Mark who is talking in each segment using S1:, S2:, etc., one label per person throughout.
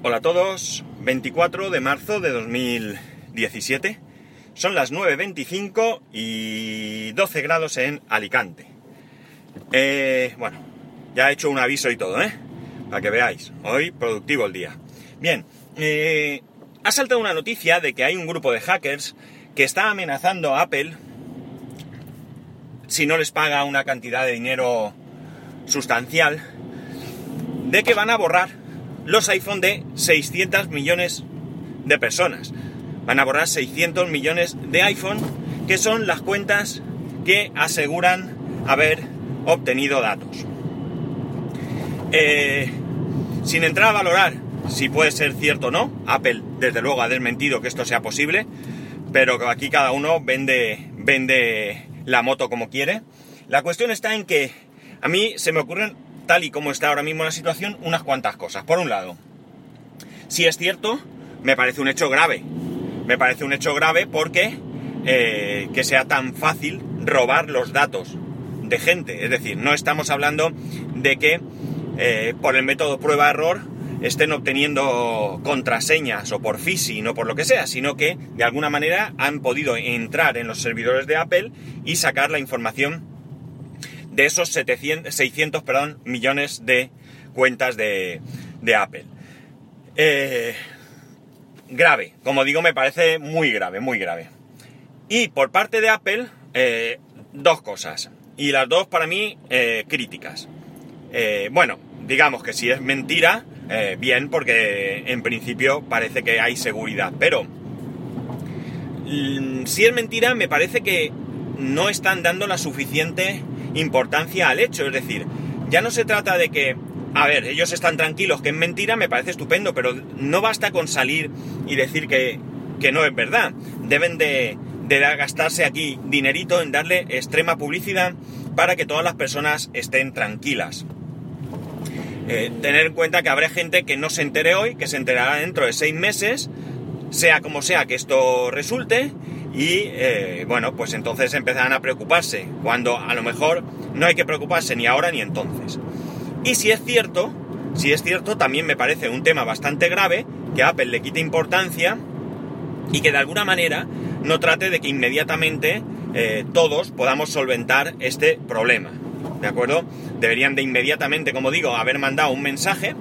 S1: Hola a todos, 24 de marzo de 2017. Son las 9.25 y 12 grados en Alicante. Eh, bueno, ya he hecho un aviso y todo, ¿eh? Para que veáis. Hoy productivo el día. Bien, eh, ha saltado una noticia de que hay un grupo de hackers que está amenazando a Apple si no les paga una cantidad de dinero sustancial, de que van a borrar los iPhone de 600 millones de personas. Van a borrar 600 millones de iPhone, que son las cuentas que aseguran haber obtenido datos. Eh, sin entrar a valorar si puede ser cierto o no, Apple desde luego ha desmentido que esto sea posible, pero aquí cada uno vende, vende la moto como quiere. La cuestión está en que a mí se me ocurren, tal y como está ahora mismo la situación, unas cuantas cosas. Por un lado, si es cierto, me parece un hecho grave. Me parece un hecho grave porque eh, que sea tan fácil robar los datos de gente. Es decir, no estamos hablando de que eh, por el método prueba-error estén obteniendo contraseñas o por phishing o por lo que sea, sino que de alguna manera han podido entrar en los servidores de Apple y sacar la información de esos 700, 600 perdón, millones de cuentas de, Apple. Eh, grave, como digo, me parece muy grave, muy grave. Y por parte de Apple, eh, dos cosas. Y las dos para mí eh, críticas. bueno, digamos que si es mentira, bien, porque en principio parece que hay seguridad. Pero mm, si es mentira, me parece que no están dando la suficiente importancia al hecho. Es decir, ya no se trata de que, a ver, ellos están tranquilos que es mentira, me parece estupendo, pero no basta con salir y decir que, que no es verdad. Deben de, de gastarse aquí dinerito en darle extrema publicidad para que todas las personas estén tranquilas. Eh, tener en cuenta que habrá gente que no se entere hoy, que se enterará dentro de seis meses, sea como sea que esto resulte, y eh, bueno, pues entonces empezarán a preocuparse, cuando a lo mejor no hay que preocuparse ni ahora ni entonces. Y si es cierto, si es cierto, también me parece un tema bastante grave que Apple le quite importancia y que de alguna manera no trate de que inmediatamente eh, todos podamos solventar este problema. ¿De acuerdo? Deberían de inmediatamente, como digo, haber mandado un mensaje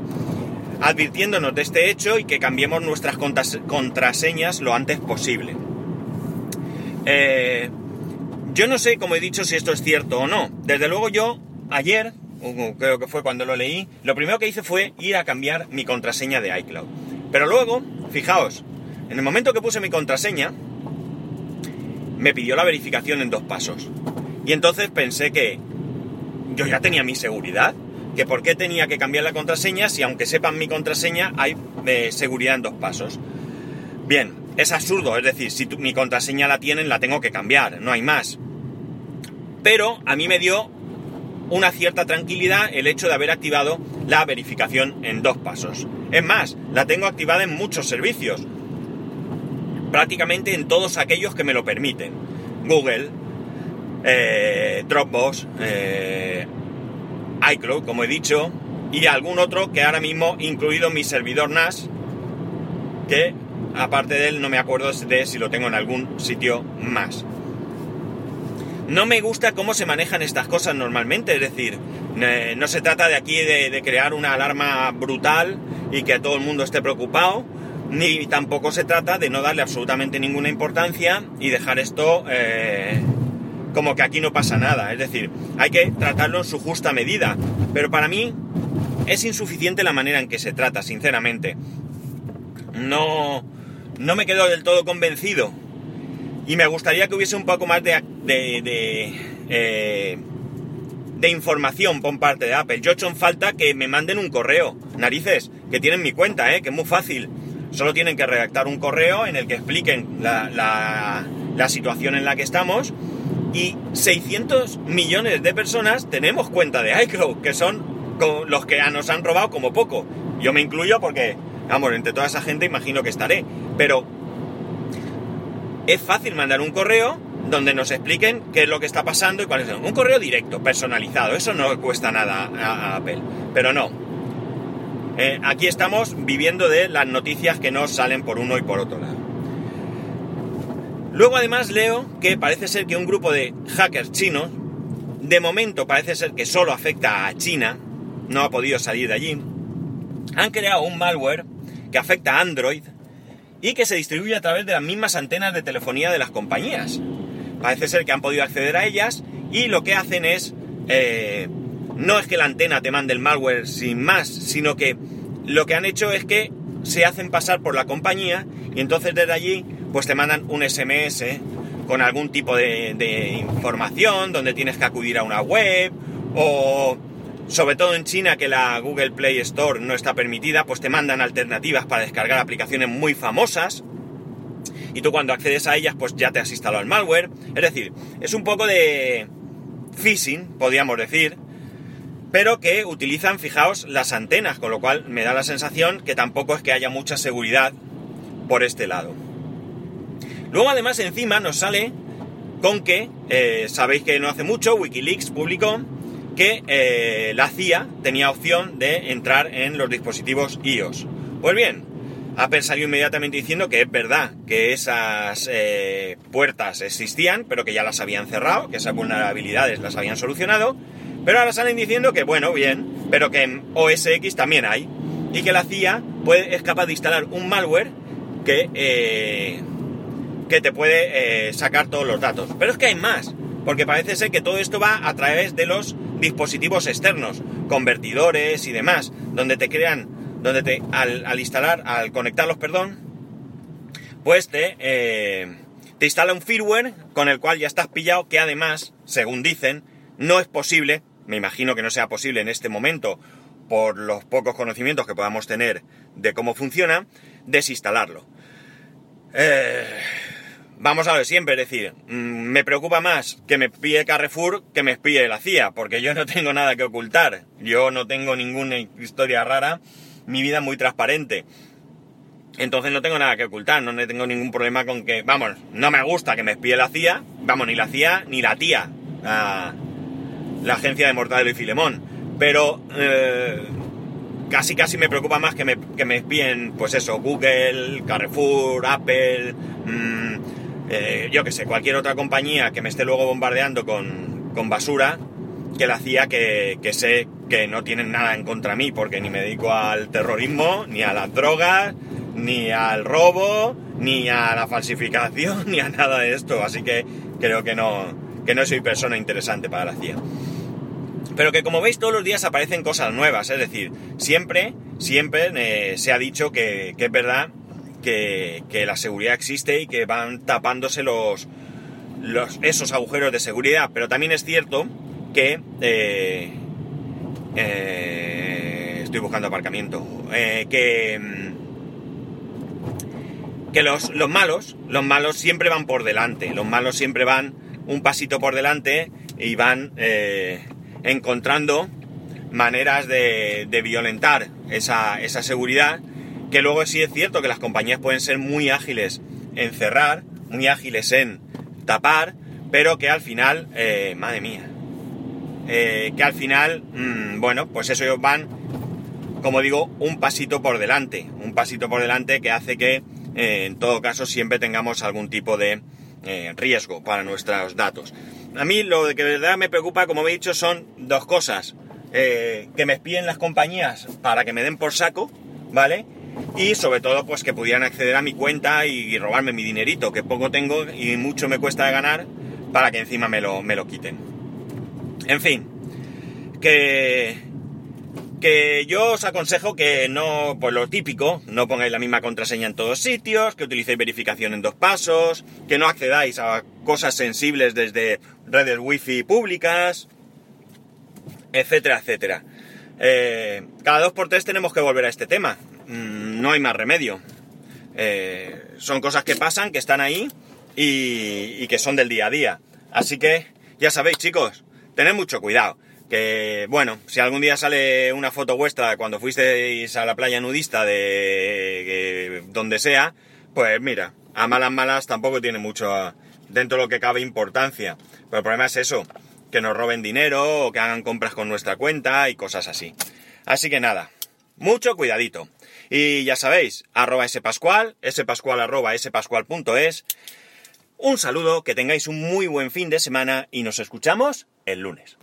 S1: advirtiéndonos de este hecho y que cambiemos nuestras contraseñas lo antes posible. Eh, yo no sé, como he dicho, si esto es cierto o no. Desde luego yo, ayer, creo que fue cuando lo leí, lo primero que hice fue ir a cambiar mi contraseña de iCloud. Pero luego, fijaos, en el momento que puse mi contraseña, me pidió la verificación en dos pasos. Y entonces pensé que yo ya tenía mi seguridad. Que por qué tenía que cambiar la contraseña si aunque sepan mi contraseña hay eh, seguridad en dos pasos. Bien, es absurdo, es decir, si mi contraseña la tienen la tengo que cambiar, no hay más. Pero a mí me dio una cierta tranquilidad el hecho de haber activado la verificación en dos pasos. Es más, la tengo activada en muchos servicios, prácticamente en todos aquellos que me lo permiten. Google, eh, Dropbox, eh, iCloud, como he dicho, y algún otro que ahora mismo, incluido mi servidor NAS, que aparte de él no me acuerdo de si lo tengo en algún sitio más. No me gusta cómo se manejan estas cosas normalmente, es decir, no se trata de aquí de, crear una alarma brutal y que todo el mundo esté preocupado, ni tampoco se trata de no darle absolutamente ninguna importancia y dejar esto eh, como que aquí no pasa nada. Es decir, hay que tratarlo en su justa medida. Pero para mí es insuficiente la manera en que se trata, sinceramente. No, no me quedo del todo convencido. Y me gustaría que hubiese un poco más de, eh, de información por parte de Apple. Yo he hecho en falta que me manden un correo. Narices, que tienen mi cuenta, ¿eh? que es muy fácil. Solo tienen que redactar un correo en el que expliquen la, la, la situación en la que estamos y 600 millones de personas tenemos cuenta de iCloud, que son los que nos han robado como poco. Yo me incluyo porque, vamos, entre toda esa gente imagino que estaré. Pero es fácil mandar un correo donde nos expliquen qué es lo que está pasando y cuáles son. Un correo directo, personalizado, eso no cuesta nada a, Apple. Pero no. eh, aquí estamos viviendo de las noticias que nos salen por uno y por otro lado. Luego además leo que parece ser que un grupo de hackers chinos, de momento parece ser que solo afecta a China, no ha podido salir de allí, han creado un malware que afecta a Android y que se distribuye a través de las mismas antenas de telefonía de las compañías. Parece ser que han podido acceder a ellas y lo que hacen es, eh, no es que la antena te mande el malware sin más, sino que lo que han hecho es que se hacen pasar por la compañía y entonces desde allí pues te mandan un SMS con algún tipo de, de información donde tienes que acudir a una web o sobre todo en China que la Google Play Store no está permitida, pues te mandan alternativas para descargar aplicaciones muy famosas y tú cuando accedes a ellas pues ya te has instalado el malware. Es decir, es un poco de phishing, podríamos decir, pero que utilizan, fijaos, las antenas, con lo cual me da la sensación que tampoco es que haya mucha seguridad por este lado. Luego además encima nos sale con que, eh, sabéis que no hace mucho, Wikileaks publicó que eh, la CIA tenía opción de entrar en los dispositivos iOS. Pues bien, Apple salió inmediatamente diciendo que es verdad que esas eh, puertas existían, pero que ya las habían cerrado, que esas vulnerabilidades las habían solucionado, pero ahora salen diciendo que bueno, bien, pero que en OS X también hay, y que la CIA puede, es capaz de instalar un malware que, eh, que te puede sacar todos los datos. Pero es que hay más, porque parece ser que todo esto va a través de los dispositivos externos, convertidores y demás, donde te crean, donde te, al, instalar, al conectarlos, perdón, pues te, eh, te instala un firmware con el cual ya estás pillado, que además, según dicen, no es posible, me imagino que no sea posible en este momento, por los pocos conocimientos que podamos tener de cómo funciona, desinstalarlo. Eh, vamos a ver siempre, es decir, mm, me preocupa más que me pille Carrefour que me espíe la CIA, porque yo no tengo nada que ocultar, yo no tengo ninguna historia rara, mi vida es muy transparente. Entonces no tengo nada que ocultar, no tengo ningún problema con que, vamos, no me gusta que me espíe la CIA, vamos, ni la CIA ni la tía, la, agencia de Mortadelo y Filemón, pero eh, casi casi me preocupa más que me, que me espíen, pues eso, Google, Carrefour, Apple, mmm, eh, yo que sé, cualquier otra compañía que me esté luego bombardeando con, con basura, que la hacía que, que, sé que no tienen nada en contra mí, porque ni me dedico al terrorismo, ni a las drogas, ni al robo, ni a la falsificación, ni a nada de esto. Así que creo que no, que no soy persona interesante para la CIA. Pero que como veis todos los días aparecen cosas nuevas, es decir, siempre, siempre eh, se ha dicho que, que es verdad que, la seguridad existe y que van tapándose los, esos agujeros de seguridad. Pero también es cierto que... Eh, eh, estoy buscando aparcamiento. Eh, que... Mm, que los, los malos, los malos siempre van por delante. Los malos siempre van un pasito por delante y van encontrando maneras de, de violentar esa, esa seguridad que luego sí es cierto que las compañías pueden ser muy ágiles en cerrar, muy ágiles en tapar, pero que al final, eh, madre mía, eh, que al final, mm, bueno, pues eso ellos van, como digo, un pasito por delante, un pasito por delante que hace que eh, en todo caso siempre tengamos algún tipo de riesgo para nuestros datos. A mí lo que de verdad me preocupa, como he dicho, son dos cosas. que me espíen las compañías para que me den por saco, ¿vale? Y sobre todo pues que pudieran acceder a mi cuenta y, robarme mi dinerito, que poco tengo y mucho me cuesta de ganar, para que encima me lo, me lo quiten. En fin, que, que yo os aconsejo que no, pues lo típico, no pongáis la misma contraseña en todos sitios, que utilicéis verificación en dos pasos, que no accedáis a cosas sensibles desde redes wifi públicas, etcétera, etcétera. Eh, cada dos por tres tenemos que volver a este tema. Mm, no hay más remedio. Eh, son cosas que pasan, que están ahí y, que son del día a día. Así que, ya sabéis chicos, tened mucho cuidado. Que, bueno, si algún día sale una foto vuestra cuando fuisteis a la playa nudista de, donde sea, pues mira, a malas malas tampoco tiene mucho dentro de lo que cabe importancia. Pero el problema es eso, que nos roben dinero o que hagan compras con nuestra cuenta y cosas así. Así que nada, Mucho cuidadito. Y ya sabéis, arroba spascual, spascual arroba spascual.es. Un saludo, que tengáis un muy buen fin de semana y nos escuchamos el lunes.